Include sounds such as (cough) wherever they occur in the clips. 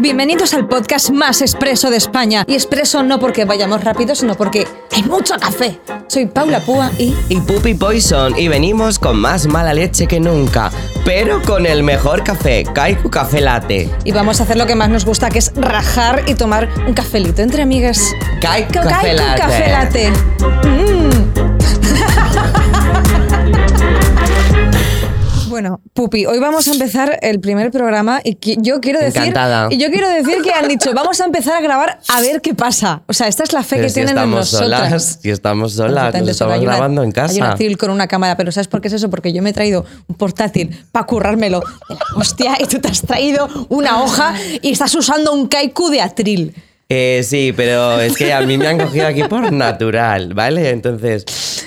Bienvenidos al podcast más expreso de España. Y expreso no porque vayamos rápido, sino porque hay mucho café. Soy Paula Púa y... Y Puppy Poison, y venimos con más mala leche que nunca, pero con el mejor café, Kaiku Café Latte. Y vamos a hacer lo que más nos gusta, que es rajar y tomar un cafelito entre amigas. Kaiku Café Latte. Café Latte. Mm. Bueno, Pupi, hoy vamos a empezar el primer programa y yo quiero decir Encantada. y yo quiero decir que han dicho vamos a empezar a grabar a ver qué pasa. O sea, esta es la fe Pero que si tienen en estamos nosotras. solas, si estamos solas, nos estamos Hay una- grabando en Hay casa. una Cyril con una cámara, pero ¿sabes por qué es eso? Porque yo me he traído un portátil para currármelo hostia y tú te has traído una hoja y estás usando un kaiku de atril. Eh, sí, pero es que a mí me han cogido aquí por natural, ¿vale? Entonces,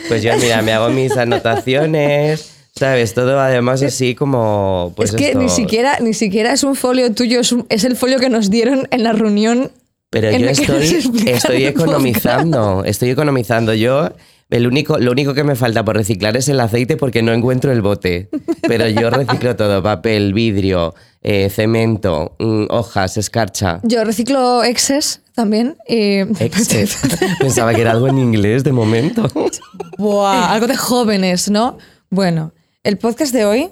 pues yo, mira, me hago mis anotaciones, ¿sabes? Todo además así como... Pues es que ni siquiera, ni siquiera es un folio tuyo, es, un- es el folio que nos dieron en la reunión. Pero yo estoy, estoy economizando, estoy economizando. Yo, el único, lo único que me falta por reciclar es el aceite porque no encuentro el bote. Pero yo reciclo todo, papel, vidrio, eh, cemento, mm, hojas, escarcha. Yo reciclo exes también. Exces. (laughs) Pensaba que era algo en inglés de momento. Buah, algo de jóvenes, ¿no? Bueno, el podcast de hoy.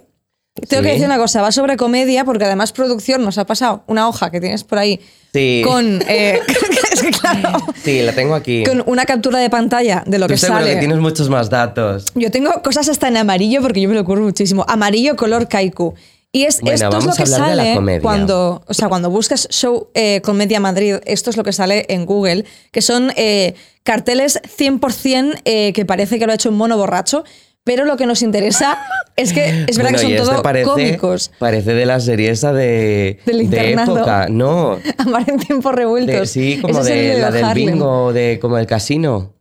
Tengo que decir una cosa, va sobre comedia, porque además producción nos ha pasado una hoja que tienes por ahí Sí. con. eh, (laughs) es que claro. Sí, la tengo aquí. Con una captura de pantalla de lo Tú que seguro sale. que tienes muchos más datos. Yo tengo cosas hasta en amarillo porque yo me lo ocurro muchísimo. Amarillo color kaiku. Y es, Bueno, esto es lo que sale cuando, o sea, cuando buscas show eh, Comedia Madrid, esto es lo que sale en Google, que son eh, carteles 100% eh, que parece que lo ha hecho un mono borracho, pero lo que nos interesa es que (laughs) es verdad Bueno, que son este todo parece, cómicos. Parece de la serie esa de, Del de época. No. (laughs) Amar en tiempos revueltos. de- sí, como Ese de, la del Harlem. bingo, de como el casino.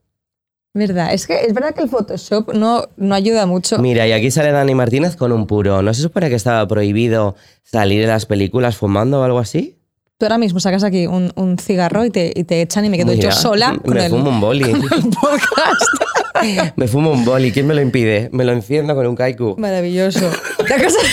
Verdad, es que es verdad que el Photoshop no, no ayuda mucho. Mira, y aquí sale Dani Martínez con un puro. ¿No se supone que estaba prohibido salir en las películas fumando o algo así? Tú ahora mismo sacas aquí un, un cigarro y te, y te echan y me quedo yo sola con Me el, fumo un boli. con el (laughs) podcast. me fumo un boli. ¿Quién me lo impide? Me lo enciendo con un kaiku. Maravilloso. La cosa- (laughs)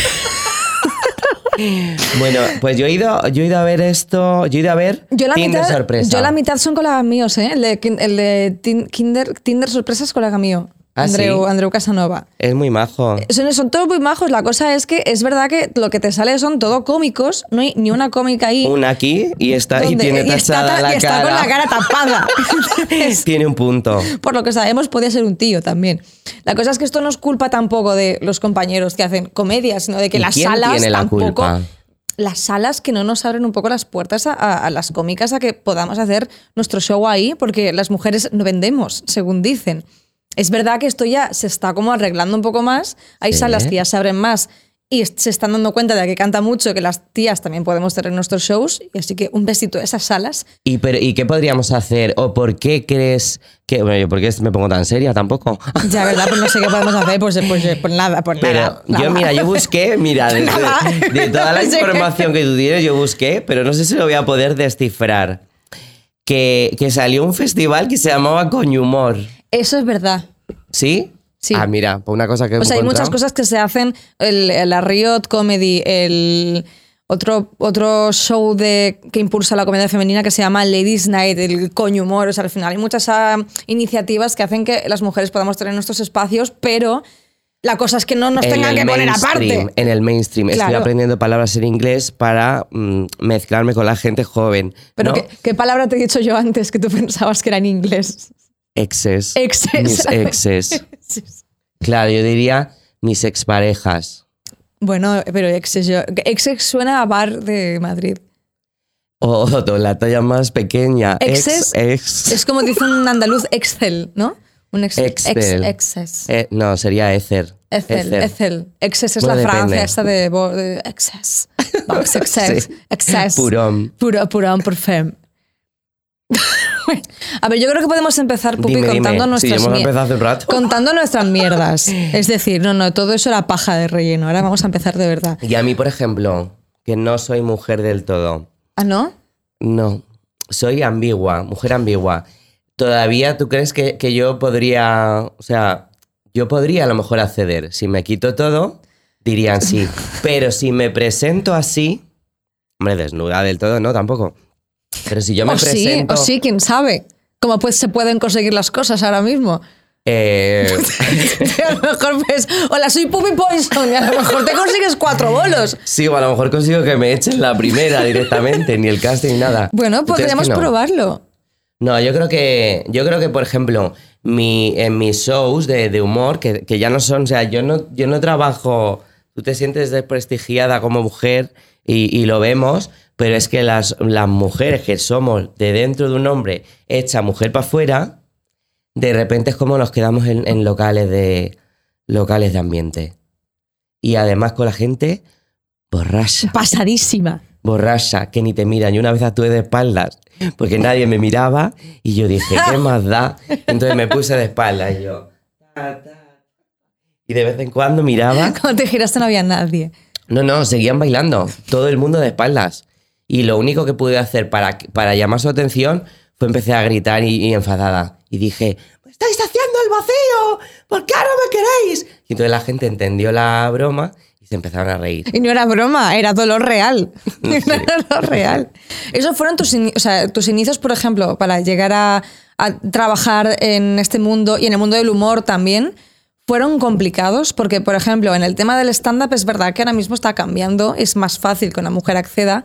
Bueno, pues yo he ido, yo he ido a ver esto. Yo he ido a ver Yo la, Tinder mitad, sorpresa. yo la mitad son colegas míos, ¿eh? El de, el de tin- Kinder, Tinder sorpresa es colega mío. ¿Ah, Andreu, sí? Andreu Casanova. Es muy majo. Son, son todos muy majos. La cosa es que es verdad que lo que te sale son todo cómicos. No hay ni una cómica ahí. Una aquí y está y tiene y está tachada ta- la y está cara. con la cara tapada. (laughs) Tiene un punto. por lo que sabemos, podía ser un tío también. La cosa es que esto no es culpa tampoco de los compañeros que hacen comedia, sino de que ¿Y las quién salas tiene la tampoco. culpa? Las salas que no nos abren un poco las puertas a, a- a las cómicas a que podamos hacer nuestro show ahí, porque las mujeres no vendemos, según dicen. Es verdad que esto ya se está como arreglando un poco más. Hay Sí. salas que ya se abren más y se están dando cuenta de que canta mucho, que las tías también podemos tener nuestros shows. Y así que un besito a esas salas. ¿Y, pero, ¿Y qué podríamos hacer? ¿O por qué crees que.? Bueno, yo, ¿por qué me pongo tan seria tampoco? Ya, ¿verdad? Pues no sé qué podemos hacer, pues, pues, pues nada, pues Pero nada. yo, mira, yo busqué, mira, de, Nada. de- de toda la (laughs) información que tú tienes, yo busqué, pero no sé si lo voy a poder descifrar. Que, que salió un festival que se llamaba Coñhumor. Eso es verdad. ¿Sí? Sí. Ah, mira, pues una cosa que. O sea, hay muchas cosas que se hacen. El, la Riot Comedy, el otro, otro show de, que impulsa la comedia femenina que se llama Ladies Night, el coño humor. O sea, al final hay muchas ah, iniciativas que hacen que las mujeres podamos tener nuestros espacios, pero la cosa es que no nos En tengan que poner aparte. En el mainstream. Estoy aprendiendo palabras en inglés para mm, mezclarme con la gente joven. Pero ¿no? ¿qué, qué palabra te he dicho yo antes que tú pensabas que era en inglés? Exes. Exes. Mis (laughs) exes. Claro, yo diría mis exparejas. Bueno, pero exes, yo, exes suena a bar de Madrid. O la talla más pequeña. Exes. Ex, ex. Es como dice un andaluz, Excel, ¿no? Un ex, Excel. Ex, exes. Eh, no, sería Ether. Excel. Excel. Excess es Bueno, la depende. Francia esta de, de excess. Box (laughs) excess. Sí. Excess. Purón. Purón, parfum. (laughs) A ver, yo creo que podemos empezar, Pupi, Dime, dime. contando Sí, nuestras hemos hace un rato. Contando nuestras mierdas. (laughs) Es decir, no, no, todo eso era paja de relleno. Ahora vamos a empezar de verdad. Y a mí, por ejemplo, que no soy mujer del todo. ¿Ah, no? No, soy ambigua, mujer ambigua. ¿Todavía tú crees que, que yo podría, o sea, yo podría a lo mejor acceder? Si me quito todo, dirían sí. (laughs) Pero si me presento así, Hombre, desnuda del todo, no, tampoco. Pero si yo me o sí, presento. o sí, quién sabe. ¿Cómo pues se pueden conseguir las cosas ahora mismo? eh, (laughs) a lo mejor pues, hola, soy Puppy Poison y a lo mejor te consigues cuatro bolos. sí, o a lo mejor consigo que me echen la primera directamente, ni el casting, ni nada. Bueno, ¿Tú crees que podríamos no? probarlo. No, yo creo que, yo creo que por ejemplo, mi, en mis shows de, de humor, que, que ya no son, o sea, yo no, yo no trabajo, tú te sientes desprestigiada como mujer y, y lo vemos, pero es que las, las mujeres que somos de dentro de un hombre hecha mujer para afuera, de repente es como nos quedamos en, en locales de locales de ambiente. Y además con la gente borracha Pasadísima. borracha que ni te miran. Y una vez actué de espaldas porque nadie me miraba y yo dije, ¿qué (laughs) más da? Entonces me puse de espaldas y yo... Y de vez en cuando miraba. Cuando te giraste no había nadie. No, no, seguían bailando. Todo el mundo de espaldas. Y lo único que pude hacer para, para llamar su atención fue empezar a gritar y, y enfadada. Y dije, "¿Me estáis haciendo el vacío! ¿Por qué ahora me queréis? Y entonces la gente entendió la broma y se empezaron a reír. Y no era broma, era dolor real. (laughs) (laughs) Era dolor real. Esos fueron tus, ini- o sea, tus inicios, por ejemplo, para llegar a, a trabajar en este mundo y en el mundo del humor también. Fueron complicados porque, por ejemplo, en el tema del stand-up es verdad que ahora mismo está cambiando, es más fácil que una mujer acceda,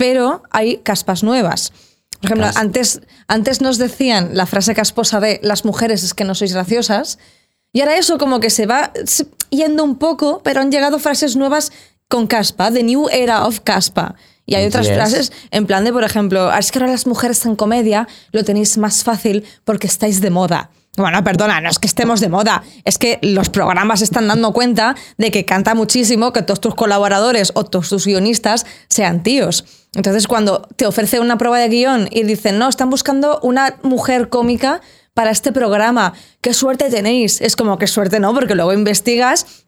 pero hay caspas nuevas. Por ejemplo, Cas- antes, antes nos decían la frase casposa de las mujeres es que no sois graciosas, y ahora eso como que se va yendo un poco, pero han llegado frases nuevas con caspa, the new era of caspa. Y hay otras Yes. frases en plan de, por ejemplo, "Ah, es que ahora las mujeres en comedia lo tenéis más fácil porque estáis de moda. Bueno, perdona, no es que estemos de moda, es que los programas están dando cuenta de que canta muchísimo que todos tus colaboradores o todos tus guionistas sean tíos. Entonces, cuando te ofrece una prueba de guion y dicen, no, están buscando una mujer cómica para este programa, qué suerte tenéis. Es como, qué suerte no, porque luego investigas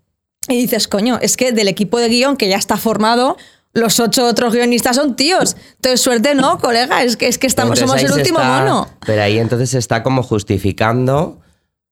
y dices, coño, es que del equipo de guion que ya está formado, los ocho otros guionistas son tíos. Entonces, suerte no, colega, es que, es que estamos, Entonces somos el último está- mono. Pero ahí entonces se está como justificando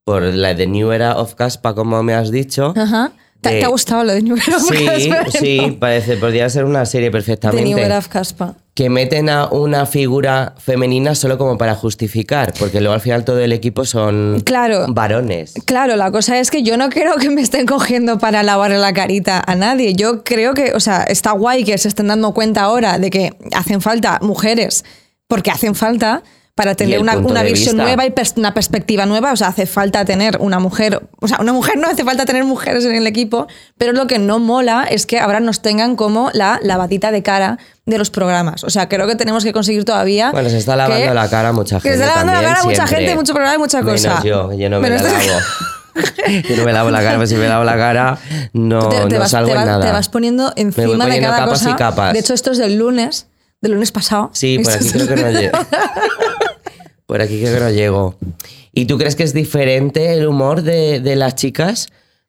por la de New Era of Caspa, como me has dicho. Ajá. ¿Te, de- te ha gustado lo de New of Sí, (laughs) Caspa? sí, parece, podría ser una serie De perfectamente. New Era of Caspa. Que meten a una figura femenina solo como para justificar, porque luego al final todo el equipo son Claro. varones. Claro, la cosa es que yo no creo que me estén cogiendo para lavarle la carita a nadie. Yo creo que, o sea, está guay que se estén dando cuenta ahora de que hacen falta mujeres, porque hacen falta para tener una, una de visión vista. nueva y pers- una perspectiva nueva. O sea, hace falta tener una mujer, o sea, una mujer no hace falta tener mujeres en el equipo, pero lo que no mola es que ahora nos tengan como la lavadita de cara de los programas. O sea, creo que tenemos que conseguir todavía. Bueno, se está lavando que- la cara mucha que gente. se está lavando la también, cara mucha gente, mucho programa y mucha Menos cosa. yo, yo no me Menos la lavo. (laughs) yo no me lavo la cara, pero si me lavo la cara, no, te, te no vas, salgo te en vas- nada. te vas poniendo voy encima de poniendo cada capas cosa. y capas. De hecho, esto es del lunes, del lunes pasado. Sí, por aquí creo que no llego. Por aquí creo que no llego. ¿Y tú crees que es diferente el humor de, de las chicas?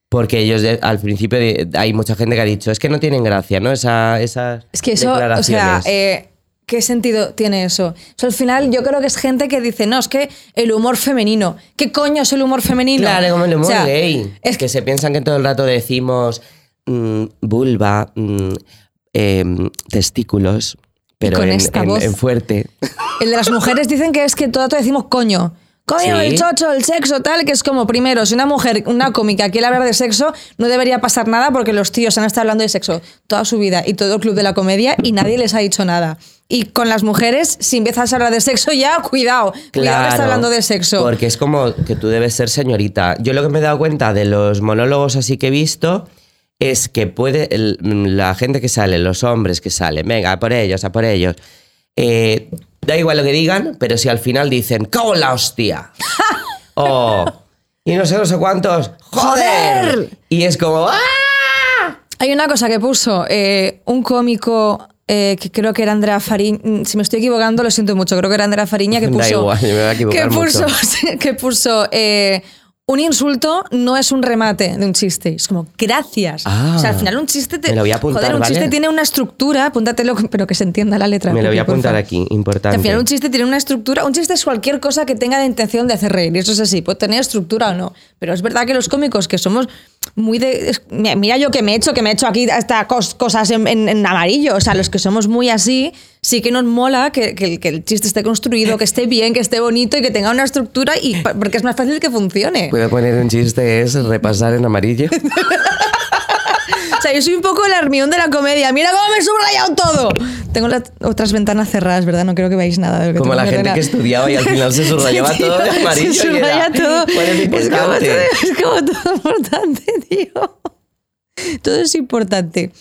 Porque ellos de- al principio de- hay mucha gente que ha dicho, es que no tienen gracia, ¿no? Esa, esas Es que eso, o sea, eh, ¿qué sentido tiene eso? O sea, al final yo creo que es gente que dice, no, es que el humor femenino. ¿Qué coño es el humor femenino? Claro, como el humor O sea, gay. Es que se piensan que todo el rato decimos mm, vulva, mm, em, testículos, pero con en, esta en- voz. en fuerte. El de las mujeres dicen que es que todo el rato decimos coño. Coño, Sí. el chocho, el sexo, tal, que es como, primero, si una mujer, una cómica quiere hablar de sexo, no debería pasar nada porque los tíos han estado hablando de sexo toda su vida y todo el club de la comedia y nadie les ha dicho nada. Y con las mujeres, si empiezas a hablar de sexo, (laughs) ya, cuidado, cuidado que está Claro, hablando de sexo. Porque es como que tú debes ser señorita. Yo lo que me he dado cuenta de los monólogos así que he visto es que puede el- la gente que sale, los hombres que salen, venga, a por ellos, a por ellos. eh, da igual lo que digan, pero si al final dicen, ¡cago en la hostia! (laughs) o, y no sé, no sé cuántos, ¡joder! ¡Joder! Y es como, ¡ah! Hay una cosa que puso eh, un cómico eh, que creo que era Andrea Fariña. Si me estoy equivocando, lo siento mucho. Creo que era Andrea Fariña que (laughs) Da puso. igual, yo me voy a equivocar que puso, mucho. (laughs) que puso eh, un insulto no es un remate de un chiste. Es como, gracias. Ah, o sea, al final un chiste te. me lo voy a apuntar, joder, un ¿vale? chiste tiene una estructura, apúntatelo, (laughs) pero que se entienda la letra. Me lo voy a apuntar aquí, importante. Al final un chiste tiene una estructura. Un chiste es cualquier cosa que tenga la intención de hacer reír. Y eso es así, puede tener estructura o no. Pero es verdad que los cómicos que somos muy de. mira yo que me he hecho, que me he hecho aquí hasta cos- cosas en, en- en amarillo. O sea, los que somos muy así, sí que nos mola que, que el- que el chiste esté construido, que esté bien, que esté bonito y que tenga una estructura. y Porque es más fácil que funcione. Puedo poner un chiste, es repasar en amarillo. (laughs) O sea, yo soy un poco el armión de la comedia. Mira cómo me he subrayado todo. Tengo las otras ventanas cerradas, ¿verdad? No creo que veáis nada. de lo que Como la gente que estudiaba y al final se (laughs) subrayaba todo de amarillo. Se subraya todo. ¿cuál es como, es como todo importante, tío. Todo es importante.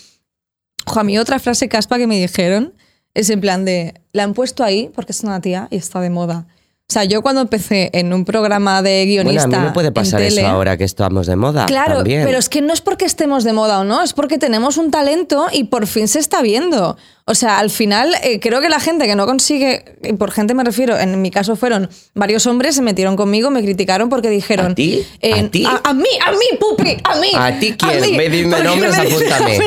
Ojo, a mí otra frase caspa que me dijeron es en plan de, la han puesto ahí porque es una tía y está de moda. O sea, yo cuando empecé en un programa de Bueno, guionista a mí me puede pasar tele, eso ahora que estamos de moda. Claro, también. pero es que no es porque estemos de moda o no, es porque tenemos un talento y por fin se está viendo. O sea, al final eh, creo que la gente que no consigue, y por gente me refiero, en mi caso fueron varios hombres, se metieron conmigo, me criticaron porque dijeron... ¿A ti? eh, ¿A ti? A, mí, a mí, pupi, a mí. ¿A ti quién? mí. Ve, dime nombres, me (laughs) apúntame.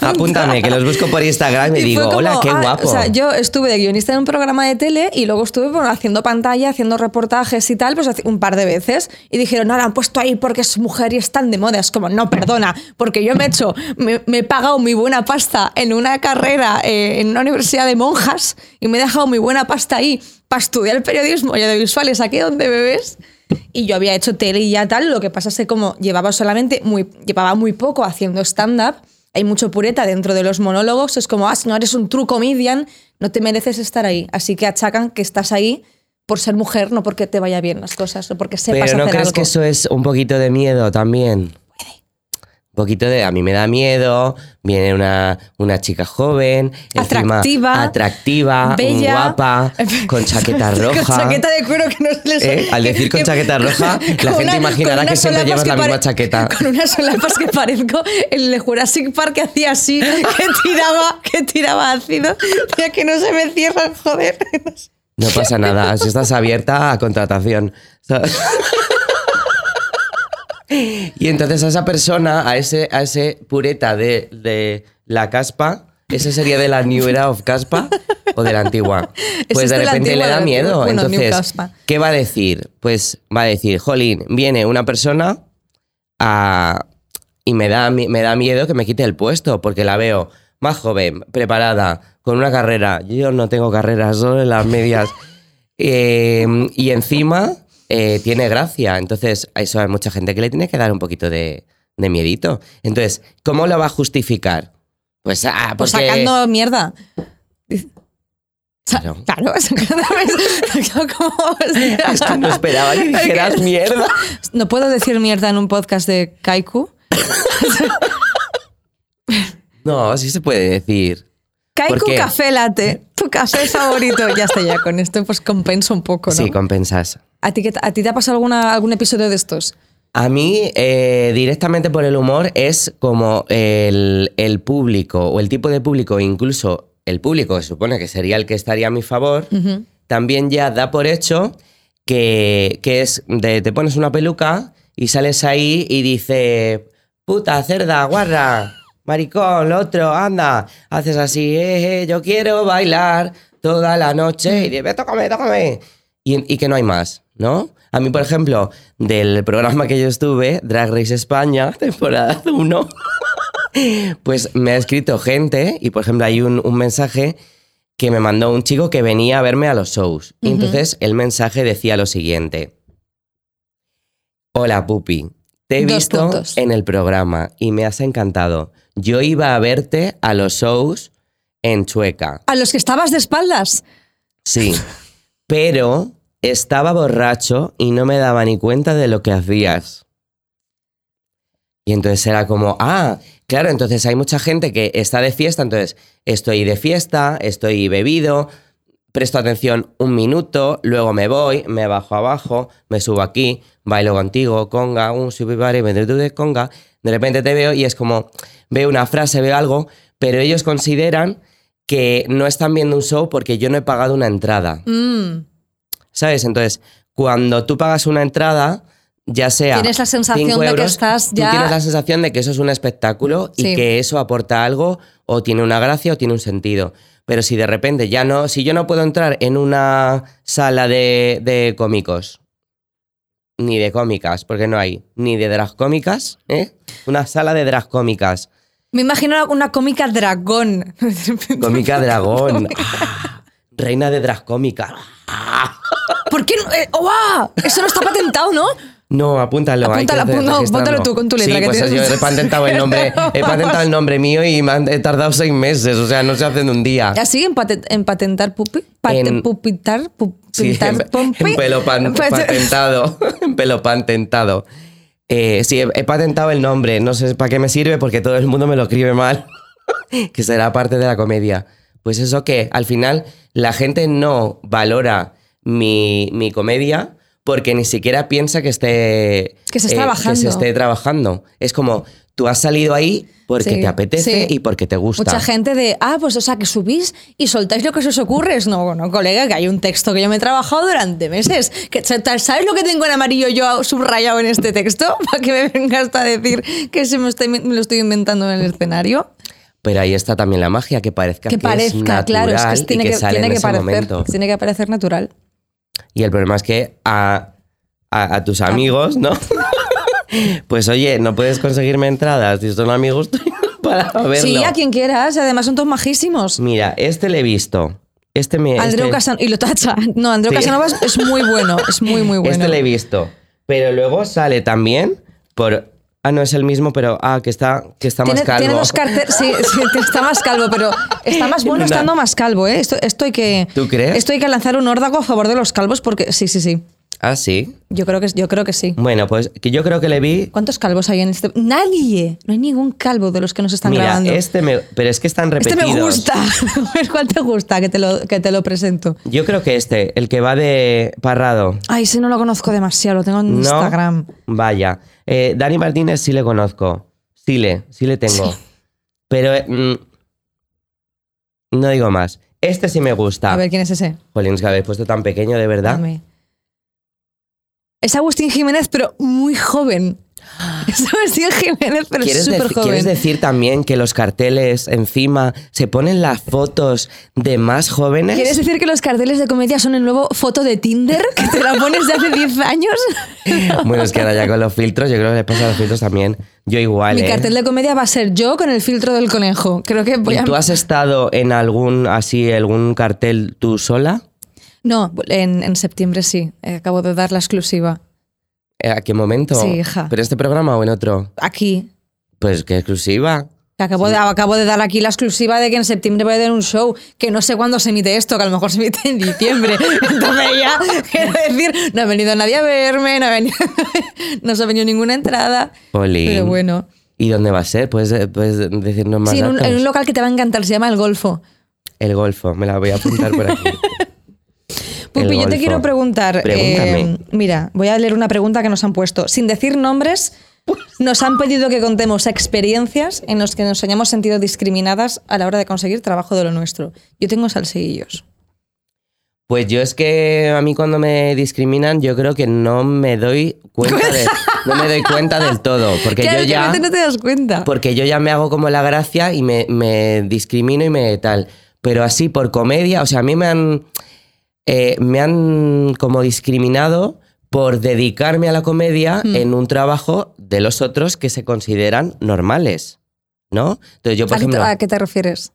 Apúntame, que los busco por Instagram y, Y digo, como, hola, qué ah, guapo. O sea, yo estuve de guionista en un programa de tele y luego estuve bueno, haciendo pantalla, haciendo reportajes y tal, pues un par de veces. Y dijeron, no, la han puesto ahí porque es mujer y están de moda. Es como, no, perdona, porque yo me he hecho, me, me he pagado muy buena pasta en una carrera eh, en una universidad de monjas y me he dejado muy buena pasta ahí para estudiar periodismo y audiovisuales aquí donde me ves. Y yo había hecho tele y ya tal, lo que pasa es que como llevaba solamente muy, llevaba muy poco haciendo stand-up, hay mucho pureta dentro de los monólogos, es como, ah, si no eres un true comedian, no te mereces estar ahí. Así que achacan que estás ahí por ser mujer, no porque te vaya bien las cosas, o porque sepas Pero ¿no hacer crees algo. que eso es un poquito de miedo también? Un poquito de, a mí me da miedo, viene una, una chica joven, encima Atractiva, atractiva, bella. guapa, con (laughs) chaqueta roja. Con chaqueta de cuero que no se les ¿Eh? Al decir con chaqueta roja, la gente imaginará que siempre llevas que la misma chaqueta. Con unas solapas que parezco el de Jurassic Park que hacía así, que tiraba, que tiraba ácido. Tía, que no se me cierran, joder. (laughs) No pasa nada, si estás abierta a contratación. ¿sabes? Y entonces a esa persona, a ese, a ese pureta de, de la caspa, ¿ese sería de la New Era of Caspa o de la antigua? (laughs) Pues es de repente le da miedo. Bueno, Entonces. ¿qué va a decir? Pues va a decir, jolín, viene una persona a- y me da, me da miedo que me quite el puesto porque la veo más joven, preparada, con una carrera. Yo no tengo carrera, solo en las medias. (laughs) Eh, y encima eh, tiene gracia. Entonces, a eso hay mucha gente que le tiene que dar un poquito de, de miedito. Entonces, ¿cómo lo va a justificar? Pues, ah, Pues porque- sacando mierda. Claro. Claro. (laughs) (laughs) Es que no esperaba que dijeras mierda. No puedo decir mierda en un podcast de Kaiku. No, sí se puede decir. ¿Por Kaiku? Café Latte, tu café favorito. Ya está, ya con esto pues compenso un poco, ¿no? Sí, compensas. ¿A ti, ¿A ti te ha pasado alguna, algún episodio de estos? A mí, eh, directamente por el humor, es como el, el público o el tipo de público, incluso el público que se supone que sería el que estaría a mi favor, también ya da por hecho que, que es de te pones una peluca y sales ahí y dice, puta, cerda, guarra, maricón, lo otro, anda, haces así, eh, eh, yo quiero bailar toda la noche y dices, tócame, tócame. Y, y que no hay más, ¿no? A mí, por ejemplo, del programa que yo estuve, Drag Race España, (laughs) temporada 1, (laughs) pues me ha escrito gente y, por ejemplo, hay un, un mensaje que me mandó un chico que venía a verme a los shows. Y entonces el mensaje decía lo siguiente. Hola, Pupi. Te he Dos visto puntos. en el programa y me has encantado. Yo iba a verte a los shows en Chueca. ¿A los que estabas de espaldas? Sí. Pero estaba borracho y no me daba ni cuenta de lo que hacías. Y entonces era como, ah, claro, entonces hay mucha gente que está de fiesta, entonces estoy de fiesta, estoy bebido, presto atención un minuto, luego me voy, me bajo abajo, me subo aquí, bailo contigo, conga, un subibare, me de conga, de repente te veo y es como, veo una frase, veo algo, pero ellos consideran que no están viendo un show porque yo no he pagado una entrada. Mm. ¿Sabes? Entonces, cuando tú pagas una entrada, ya sea. Tienes la sensación de que estás tú ya- tienes la sensación de que eso es un espectáculo Sí. y que eso aporta algo o tiene una gracia o tiene un sentido. Pero si de repente ya no, si yo no puedo entrar en una sala de, de cómicos, ni de cómicas, porque no hay, ni de drag cómicas, ¿eh? Una sala de drag cómicas. Me imagino una cómica dragón. (laughs) Cómica dragón. Ah, (laughs) reina de drag cómica. ¿Por qué no? Eh, ¡Oa! Eso no está patentado, ¿no? No, apúntalo. hay que Apúntalo, hacer- apúntalo, tú con tu letra, Sí, que pues tienes- yo he patentado el nombre, (laughs) he patentado el nombre mío y me han he tardado seis meses, o sea, no se hace en un día. Así en, pate- en patentar pupi, pate- En- pupitar, pu- Sí, pompi. en pelo pan- (laughs) Pues- patentado. (laughs) en pelo patentado. Eh, sí, he, he patentado el nombre. No sé para qué me sirve porque todo el mundo me lo escribe mal. que será parte de la comedia. Pues eso que al final la gente no valora mi, mi comedia porque ni siquiera piensa que esté... eh, Que se Que trabajando. se esté trabajando. Es como, tú has salido ahí porque Sí, te apetece sí. y porque te gusta. Mucha gente de, ah, pues o sea, que subís y soltáis lo que se os ocurre. No, bueno, colega, que hay un texto que yo me he trabajado durante meses. Que, ¿Sabes lo que tengo en amarillo yo subrayado en este texto? (laughs) Para que me vengas a decir que se me, estoy- me lo estoy inventando en el escenario. Pero ahí está también la magia, que parezca Que que, parezca, es natural claro, es que y tiene que, que, sale tiene en que ese parecer, momento. tiene que parecer natural. Y el problema es que a, a- a tus amigos, ¿no? (laughs) pues oye, no puedes conseguirme entradas. Si son amigos tuyos para verlo. Sí, a quien quieras. Además son todos majísimos. Mira, este le he visto. Este me. Andreu este, Casanova. Y lo tacha. No, Andreu Sí. Casanova es- es muy bueno. Es muy, muy (laughs) bueno. Este le he visto. Pero luego sale también por. Ah, no es el mismo, pero. Ah, que está, que está Tiene, más calvo. tiene dos. Sí, (laughs) sí, está más calvo, pero está más bueno estando más calvo, ¿eh? Esto, esto hay que. ¿Tú crees? Esto hay que lanzar un órdago a favor de los calvos porque. Sí, sí, sí. Ah, sí. Yo creo que, yo creo que sí. Bueno, pues que yo creo que le vi. ¿Cuántos calvos hay en este? Nadie. No hay ningún calvo de los que nos están Mira, grabando. este me. Pero es que están Este repetidos. me gusta. (laughs) ¿Cuál te gusta? Que te lo, que te lo presento. Yo creo que este, el que va de Parrado. Ay, ese no lo conozco demasiado, lo tengo en ¿No? Instagram. Vaya. Eh, Dani Martínez sí le conozco. Sí le, sí le tengo. Pero eh, mm, no digo más. Este sí me gusta. A ver, ¿quién es ese? Jolín, que habéis puesto tan pequeño, de verdad. Dame. Es Agustín Jiménez, pero muy joven. (gasps) Es Agustín Jiménez, pero ¿Quieres, súper joven. ¿Quieres decir también que los carteles encima se ponen las fotos de más jóvenes? ¿Quieres decir que los carteles de comedia son el nuevo foto de Tinder? ¿Que te la pones de hace 10 años? (laughs) Bueno, es que ahora ya con los filtros, yo creo que le pasa a los filtros también. Yo igual, Mi ¿eh? cartel de comedia va a ser yo con el filtro del conejo. Creo que voy ¿Y a... tú has estado en algún así, algún cartel tú sola? No, en, en septiembre sí. Eh, Acabo de dar la exclusiva. Eh, ¿A qué momento? Sí, hija. ¿Pero este programa o en otro? Aquí. Pues qué exclusiva. Acabo, de, acabo de dar aquí la exclusiva de que en septiembre voy a dar un show, que no sé cuándo se emite esto, que a lo mejor se emite en diciembre. (laughs) Entonces ya, quiero decir, no ha venido nadie a verme, no, ha venido, (laughs) no se ha venido ninguna entrada. Jolín. Pero bueno. ¿Y dónde va a ser? ¿Puedes, puedes decirnos más Sí, en un, en un local que te va a encantar, se llama El Golfo. El Golfo, me la voy a apuntar por aquí. (laughs) Pupi, yo te quiero preguntar. Eh, mira, voy a leer una pregunta que nos han puesto. Sin decir nombres, nos han pedido que contemos experiencias en las que nos hayamos sentido discriminadas a la hora de conseguir trabajo de lo nuestro. Yo tengo salseillos. Pues yo es que a mí cuando me discriminan, yo creo que no me doy cuenta de, (laughs) no me doy cuenta del todo. Porque Claro, yo ya. no te das cuenta. Porque yo ya me hago como la gracia y me, me discrimino y me tal. Pero así por comedia, o sea, a mí me han. Eh, me han como discriminado por dedicarme a la comedia Hmm. en un trabajo de los otros que se consideran normales. ¿No? Entonces yo, por ¿A, ejemplo. a qué te refieres?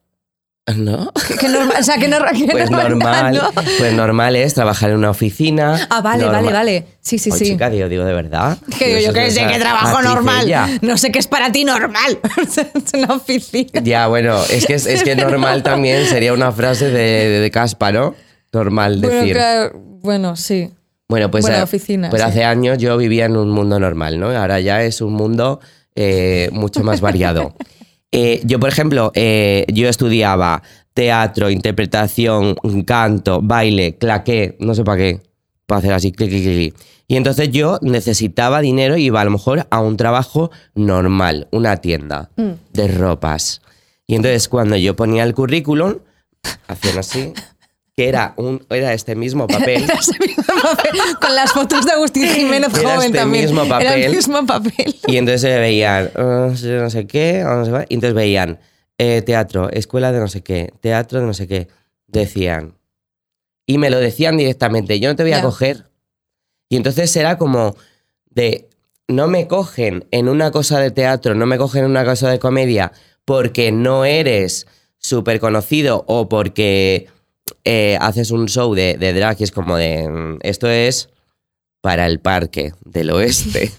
(laughs) ¿No? ¿Qué, qué normal, o sea, que no, Pues normal, ¿no? pues normal es trabajar en una oficina. Ah, vale, normal- vale, vale. Sí, sí, Oye, sí. chica, digo, digo, de verdad. (laughs) que digo, yo que es sé que trabajo normal. No sé qué es para ti normal. (laughs) es una oficina. Ya, bueno, es que, es que normal también sería una frase de, de, de caspa, ¿no? Normal Bueno, decir. claro, bueno, sí. Bueno, pues Bueno, eh, oficina, pero sí. hace años yo vivía en un mundo normal, ¿no? Ahora ya es un mundo eh, mucho más variado. (laughs) Eh, yo, por ejemplo, eh, yo estudiaba teatro, interpretación, canto, baile, claqué, no sé para qué, para hacer así, clic, clic, clic. Y entonces yo necesitaba dinero y iba a lo mejor a un trabajo normal, una tienda Mm. de ropas. Y entonces cuando yo ponía el currículum, hacían así, que era, un, era este mismo papel. Era (laughs) ese mismo papel, Con las fotos de Agustín Jiménez Era joven este también. mismo Era el mismo papel. Y entonces se veían, "Ah, no sé- qué, ah, no sé cuál", y entonces veían eh, teatro, escuela de no sé qué, teatro de no sé qué. Decían. Y me lo decían directamente, yo no te voy a coger. Y entonces era como de, no me cogen en una cosa de teatro, no me cogen en una cosa de comedia, porque no eres súper conocido o porque eh, haces un show de, de drag y es como de, "Mm, esto es para el parque del oeste.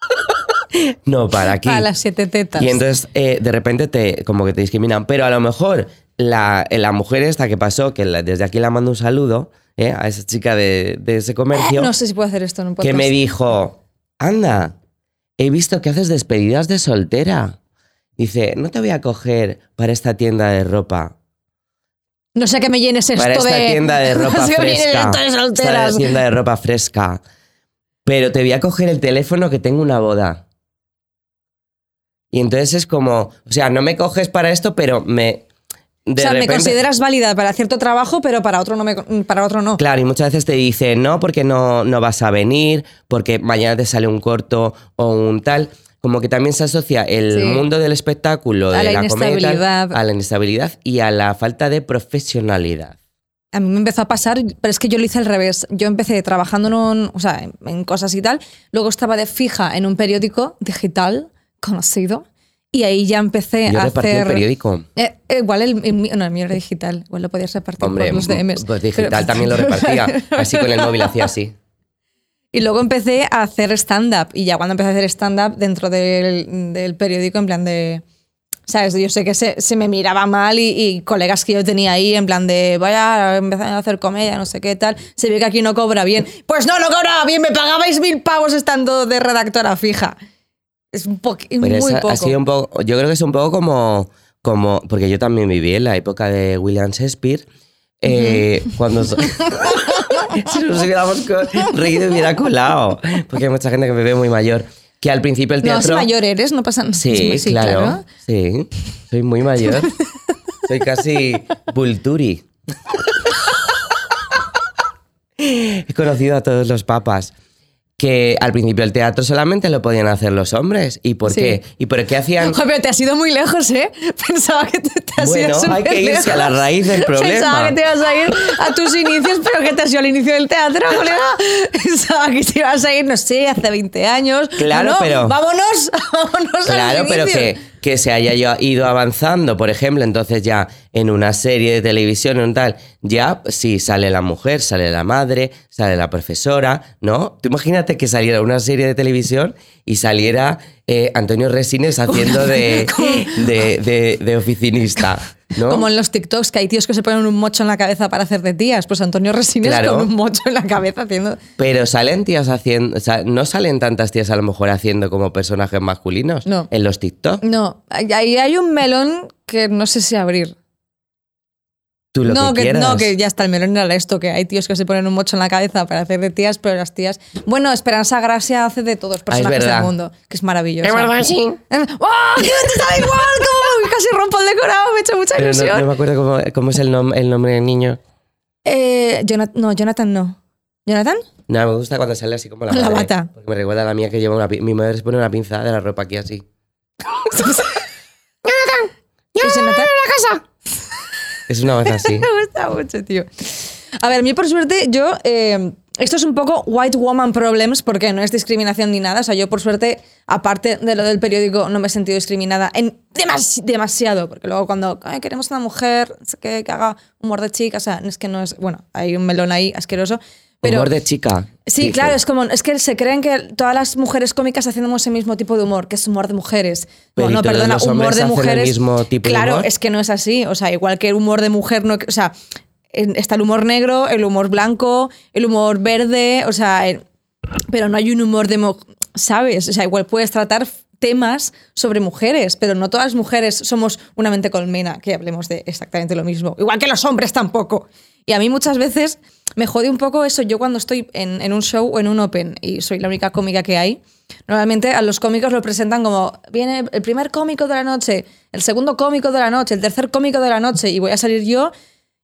(laughs) no, para aquí. A las siete tetas. Y entonces eh, de repente te como que te discriminan. Pero a lo mejor la, la mujer esta que pasó, que la- desde aquí la mando un saludo eh, a esa chica de, de ese comercio, No sé si puedo hacer esto en un que podcast. me dijo, anda, he visto que haces despedidas de soltera. Dice, no te voy a coger para esta tienda de ropa. No sé que me llenes esto para esta de... tienda de ropa (laughs) No sé fresca. de Esta solteras. tienda de ropa fresca. Pero te voy a coger el teléfono que tengo una boda. Y entonces es como, o sea, no me coges para esto, pero me... De o sea, me consideras válida para cierto trabajo, pero para otro no. Me, para otro no. Claro, y muchas veces te dicen, no, porque no, no vas a venir, porque mañana te sale un corto o un tal. Como que también se asocia el Sí. mundo del espectáculo, A de la la, comedia, inestabilidad. a la inestabilidad y a la falta de profesionalidad. A mí me empezó a pasar, pero es que yo lo hice al revés. Yo empecé trabajando en, un- o sea, en, en cosas y tal. Luego estaba de fija en un periódico digital conocido. Y ahí ya empecé Yo a hacer. el periódico. Eh, eh, igual el, el mío- no, el mío era digital. Igual lo podías repartir Hombre, por los DMs. pues digital Pero- también lo (laughs) repartía. Así con el móvil hacía así. Y luego empecé a hacer stand-up. Y ya cuando empecé a hacer stand-up dentro del, del periódico, en plan de. ¿Sabes? Yo sé que se, se me miraba mal y, y colegas que yo tenía ahí, en plan de, vaya, empezar a hacer comedia, no sé qué tal. Se ve que aquí no cobra bien. Pues no, no cobraba bien, me pagabais mil pavos estando de redactora fija. Es un poco, Pero muy esa poco. ha sido un poco, yo creo que es un poco como, como porque yo también viví en la época de William Shakespeare. eh, Cuando (laughs) so- si nos hubiéramos reído hubiera colado, porque hay mucha gente que me ve muy mayor. Que al principio el No, teatro. si mayor eres, no pasa nada. Sí, claro, Sí, soy muy mayor. (laughs) soy casi Vulturi. (laughs) He conocido a todos los papas. Que al principio el teatro solamente lo podían hacer los hombres. ¿Y por Sí. qué? ¿Y por qué hacían (laughs) Joder, pero te has ido muy lejos, ¿eh? (laughs) Pensaba que te, te has Bueno, ido hay que irse a la lejos. raíz del problema. Pensaba que te ibas a ir a tus inicios, pero que te has ido al inicio del teatro, colega. (laughs) Pensaba que te ibas a ir, no sé, hace 20 años. Claro, No, no, pero- Vámonos, vámonos a Claro, los pero que, que se haya ido avanzando, por ejemplo, entonces ya en una serie de televisión o tal, ya sí sale la mujer, sale la madre, sale la profesora, ¿no? Tú imagínate que saliera una serie de televisión y saliera eh, Antonio Resines haciendo (laughs) de, de, de- de oficinista, ¿no? Como en los TikToks, que hay tíos que se ponen un mocho en la cabeza para hacer de tías. Pues Antonio Resines Claro. con un mocho en la cabeza haciendo. Pero salen tías haciendo, o sea, no salen tantas tías a lo mejor haciendo como personajes masculinos No. en los TikTok. No, ahí hay un melón que no sé si abrir. Tú lo no, que, que, no, que ya está, el melón era esto, que hay tíos que se ponen un mocho en la cabeza para hacer de tías, pero las tías... Bueno, Esperanza Gracia hace de todos los Ah, es personajes del verdad. mundo, que es maravilloso. Es verdad, sí. (laughs) ¡Oh, te sabe igual! Como casi rompo el decorado, me ha hecho mucha Pero ilusión. no me acuerdo cómo, cómo es el, nom- el nombre del niño. Eh, Jonat- no, Jonathan no. ¿Jonathan? No, me gusta cuando sale así como la, (laughs) La madre, bata. Porque me recuerda a la mía que lleva una Mi madre se pone una pinza de la ropa aquí así. ¿Es Jonathan? Es una voz así. (laughs) Me gusta mucho, tío. A ver, a mí por suerte, yo. eh, esto es un poco white woman problems porque no es discriminación ni nada. O sea, yo por suerte, aparte de lo del periódico, no me he sentido discriminada en demas- demasiado. Porque luego cuando "Ay, queremos una mujer que haga humor de chica, o sea, es que no es. Bueno, hay un melón ahí asqueroso. Pero, Humor de chica. Sí, dice. claro, es como, es que se creen que todas las mujeres cómicas hacemos ese mismo tipo de humor, que es humor de mujeres. Pero No, ¿y no, todos perdona, humor de el mujeres. mismo tipo de claro, humor? es que no es así. O sea, igual que el humor de mujer, no, o sea, está el humor negro, el humor blanco, el humor verde, o sea, pero no hay un humor de, ¿sabes? O sea, igual puedes tratar temas sobre mujeres, pero no todas las mujeres somos una mente colmena, que hablemos de exactamente lo mismo. Igual que los hombres tampoco. Y a mí muchas veces me jode un poco eso. Yo cuando estoy en, en un show o en un open y soy la única cómica que hay, normalmente a los cómicos lo presentan como viene el primer cómico de la noche, el segundo cómico de la noche, el tercer cómico de la noche y voy a salir yo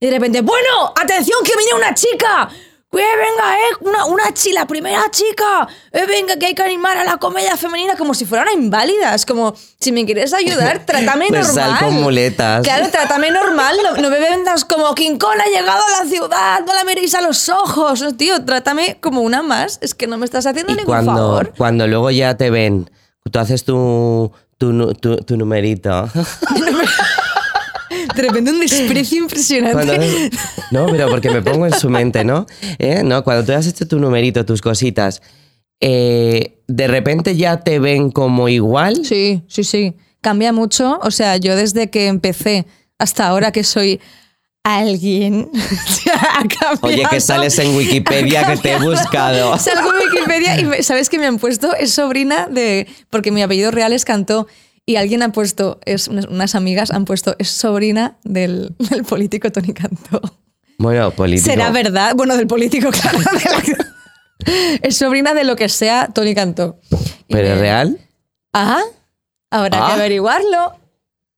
Y de repente, bueno, atención que viene una chica. Que venga, eh, una, una chi- la primera chica. Eh, venga, que hay que animar a la comedia femenina como si fuera una inválida. Es como, si me quieres ayudar, (laughs) trátame Pues normal. sal con muletas. Claro, trátame normal. No, no me vendas como King Kong ha llegado a la ciudad. No la miréis a los ojos. No, tío, trátame como una más. Es que no me estás haciendo Y ningún cuando, favor. cuando luego ya te ven, tú haces tu, tu, tu- tu numerito. (laughs) (laughs) De repente un desprecio impresionante. No, pero porque me pongo en su mente, ¿no? ¿Eh? ¿No? Cuando tú has hecho tu numerito, tus cositas, eh, de repente ya te ven como igual. Sí, sí, sí. Cambia mucho. O sea, yo desde que empecé hasta ahora que soy alguien. (laughs) Oye, que sales en Wikipedia que te he buscado. Salgo en Wikipedia y me- ¿sabes qué me han puesto? Es sobrina de... Porque mi apellido real es Cantó. Y alguien ha puesto, es, unas, amigas han puesto, es sobrina del, (laughs) del político Tony Cantó. Bueno, político. ¿Será verdad? Bueno, del político, (laughs) claro. de es sobrina de lo que sea Tony Cantó. ¿Pero es real? Ajá. Habrá Ah. que averiguarlo.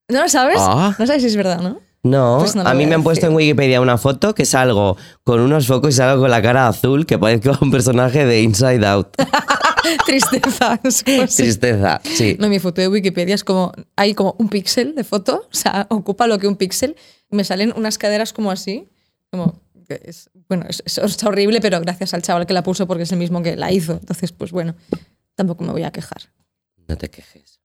¿No lo sabes? Ah. No sabes si es verdad, ¿no? No, Pues no a mí me han puesto en Wikipedia una foto que salgo con unos focos y salgo con la cara azul que parezco un personaje de Inside Out. (laughs) Tristeza. (laughs) Tristeza, sí. No, mi foto de Wikipedia es como, hay como un píxel de foto, o sea, ocupa lo que un píxel, y me salen unas caderas como así, como, es, bueno, es, es- es horrible, pero gracias al chaval que la puso porque es el mismo que la hizo, entonces, pues bueno, tampoco me voy a quejar. No te quejes.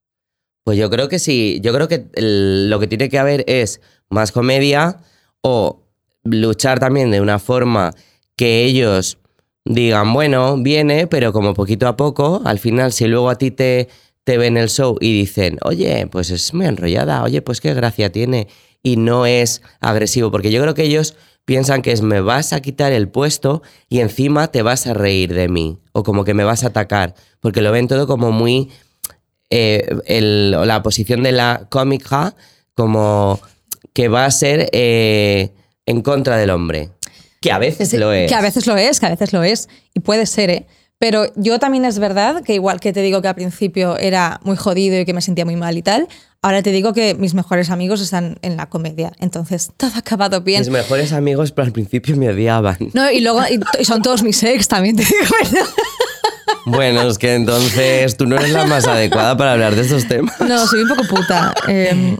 Pues yo creo que sí. Yo creo que el- lo que tiene que haber es más comedia o luchar también de una forma que ellos digan, bueno, viene, pero como poquito a poco, al final, si luego a ti te, te ven el show y dicen, oye, pues es muy enrollada, oye, pues qué gracia tiene, y no es agresivo, porque yo creo que ellos piensan que es me vas a quitar el puesto y encima te vas a reír de mí, o como que me vas a atacar, porque lo ven todo como muy eh, el- la posición de la cómica como que va a ser eh, en contra del hombre. Que a veces Sí, lo es. Que a veces lo es, que a veces lo es, y puede ser, ¿eh? Pero yo también es verdad que igual que te digo que al principio era muy jodido y que me sentía muy mal y tal, ahora te digo que mis mejores amigos están en la comedia. Entonces, (laughs) todo ha acabado bien. Mis mejores amigos, pero al principio me odiaban. No, y luego y, y son todos mis ex también, te digo. ¿verdad? Bueno, es que entonces tú no eres la más adecuada para hablar de estos temas. No, soy un poco puta. Eh,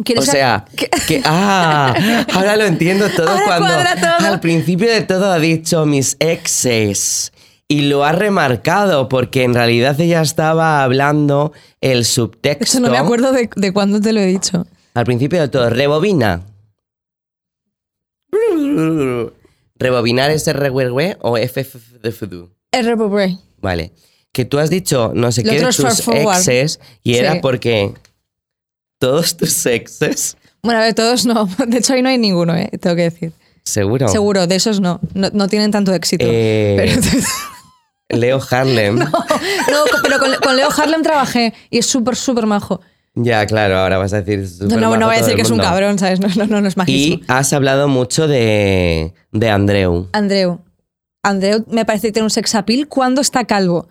O ¿quieres sea, que- que, ah, (laughs) ahora lo entiendo todo Ahora cuando todo. al principio de todo ha dicho mis exes y lo ha remarcado porque en realidad ella estaba hablando el subtexto. Eso no me acuerdo de, de cuándo te lo he dicho. Al principio de todo, rebobina. Rebobinar es RWE o FFDFDU. RBB. Vale. Que tú has dicho no sé qué de tus exes y era porque todos tus exes, Bueno, a ver, todos no. (laughs) De hecho, ahí no hay ninguno, ¿eh? tengo que decir. seguro. Seguro, de esos no. No, no tienen tanto éxito. Eh, Pero, (laughs) Leo Harlem. (laughs) no, pero con, con Leo Harlem trabajé y es súper, súper majo. Ya, claro, ahora vas a decir. No, no, voy a decir que es un cabrón, ¿sabes? No, no, no, no es majísimo. Y has hablado mucho de, de Andreu, Andreu. Andreu me parece que tiene un sex appeal cuando está calvo.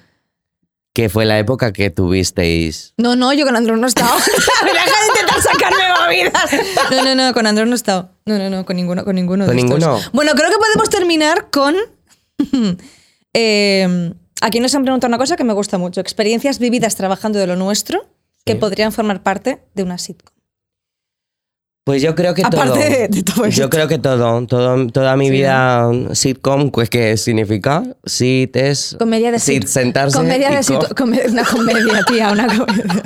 Que fue la época que tuvisteis. No, no, yo con Andreu no he estado. Deja de (laughs) (laughs) intentar sacarme movidas. (laughs) No, no, no, con Andreu no he estado. No, no, no, con ninguno, con ninguno. ¿Con de estos. ninguno? Bueno, creo que podemos terminar con. eh, aquí nos han preguntado una cosa que me gusta mucho: experiencias vividas trabajando de lo nuestro que Sí. podrían formar parte de una sitcom. Pues yo creo que Aparte todo. de- de todo esto. Yo creo que todo. todo toda mi Sí. vida sitcom, pues, ¿qué significa? Sit es. Comedia de sit, sit- sentarse. Comedia de co- sit- come- una comedia, (laughs) tía, una comedia.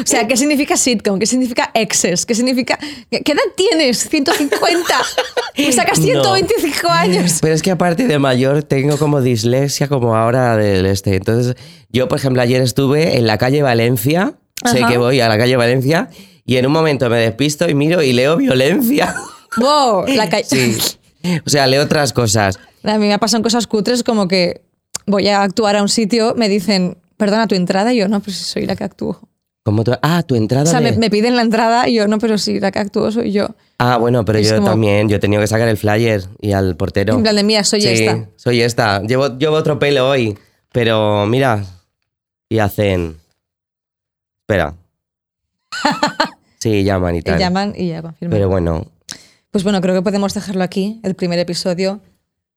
O sea, ¿qué significa sitcom? ¿Qué significa exes? ¿Qué significa. ¿Qué, edad tienes? ¿150? Me sacas No. 125 años. Pero es que aparte de mayor tengo como dislexia como ahora del este. Entonces, yo, por ejemplo, ayer estuve en la calle Valencia. Sé que voy a la calle Valencia y en un momento me despisto y miro y leo violencia. (laughs) Wow, la Sí. O sea, leo otras cosas. A mí me pasan cosas cutres como que voy a actuar a un sitio, me dicen, perdona tu entrada, y yo no, pues soy la que actúo. Como tu- ah, tu entrada. O sea, de- me, me piden la entrada y yo no, pero sí, la que actúo soy yo. Ah, bueno, pero es yo como- también. Yo he tenido que sacar el flyer y al portero. En plan de mía, soy Sí, esta. Soy esta. Llevo, llevo otro pelo hoy. Pero mira. Y hacen. Espera. (laughs) Sí, llaman y Te tal. llaman y ya confirman. Pero bueno. Pues bueno, creo que podemos dejarlo aquí, el primer episodio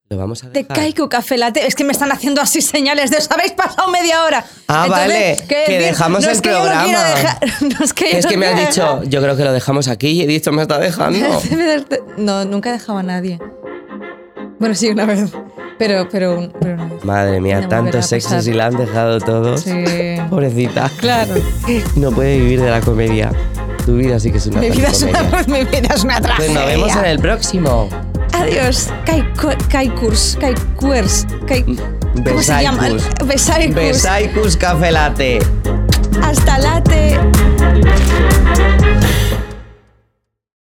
Lo vamos a de dejar. Kaiku Café Latte. Es que me están haciendo así señales de os habéis pasado media hora. Ah, vale, ¿qué que decir? dejamos No el es que no programa. dejar- (laughs) no es que, Es no que me has dicho, yo creo que lo dejamos aquí y he dicho, me está dejando. (laughs) No, nunca he dejado a nadie. Bueno, sí, una vez. Pero, pero, pero una vez. Madre mía, tantos sexos y la han dejado todos. Sí. (laughs) Pobrecita. Claro. No puede vivir de la comedia. Tu vida sí que es una Mi vida, es una, (laughs) mi vida es una Pues tragedia. nos vemos en el próximo. Adiós. Kaiku- Kaikurs. Kaikurs. Kai- ¿Cómo se llama? Besaicus. Besaicus Café Latte. Hasta late.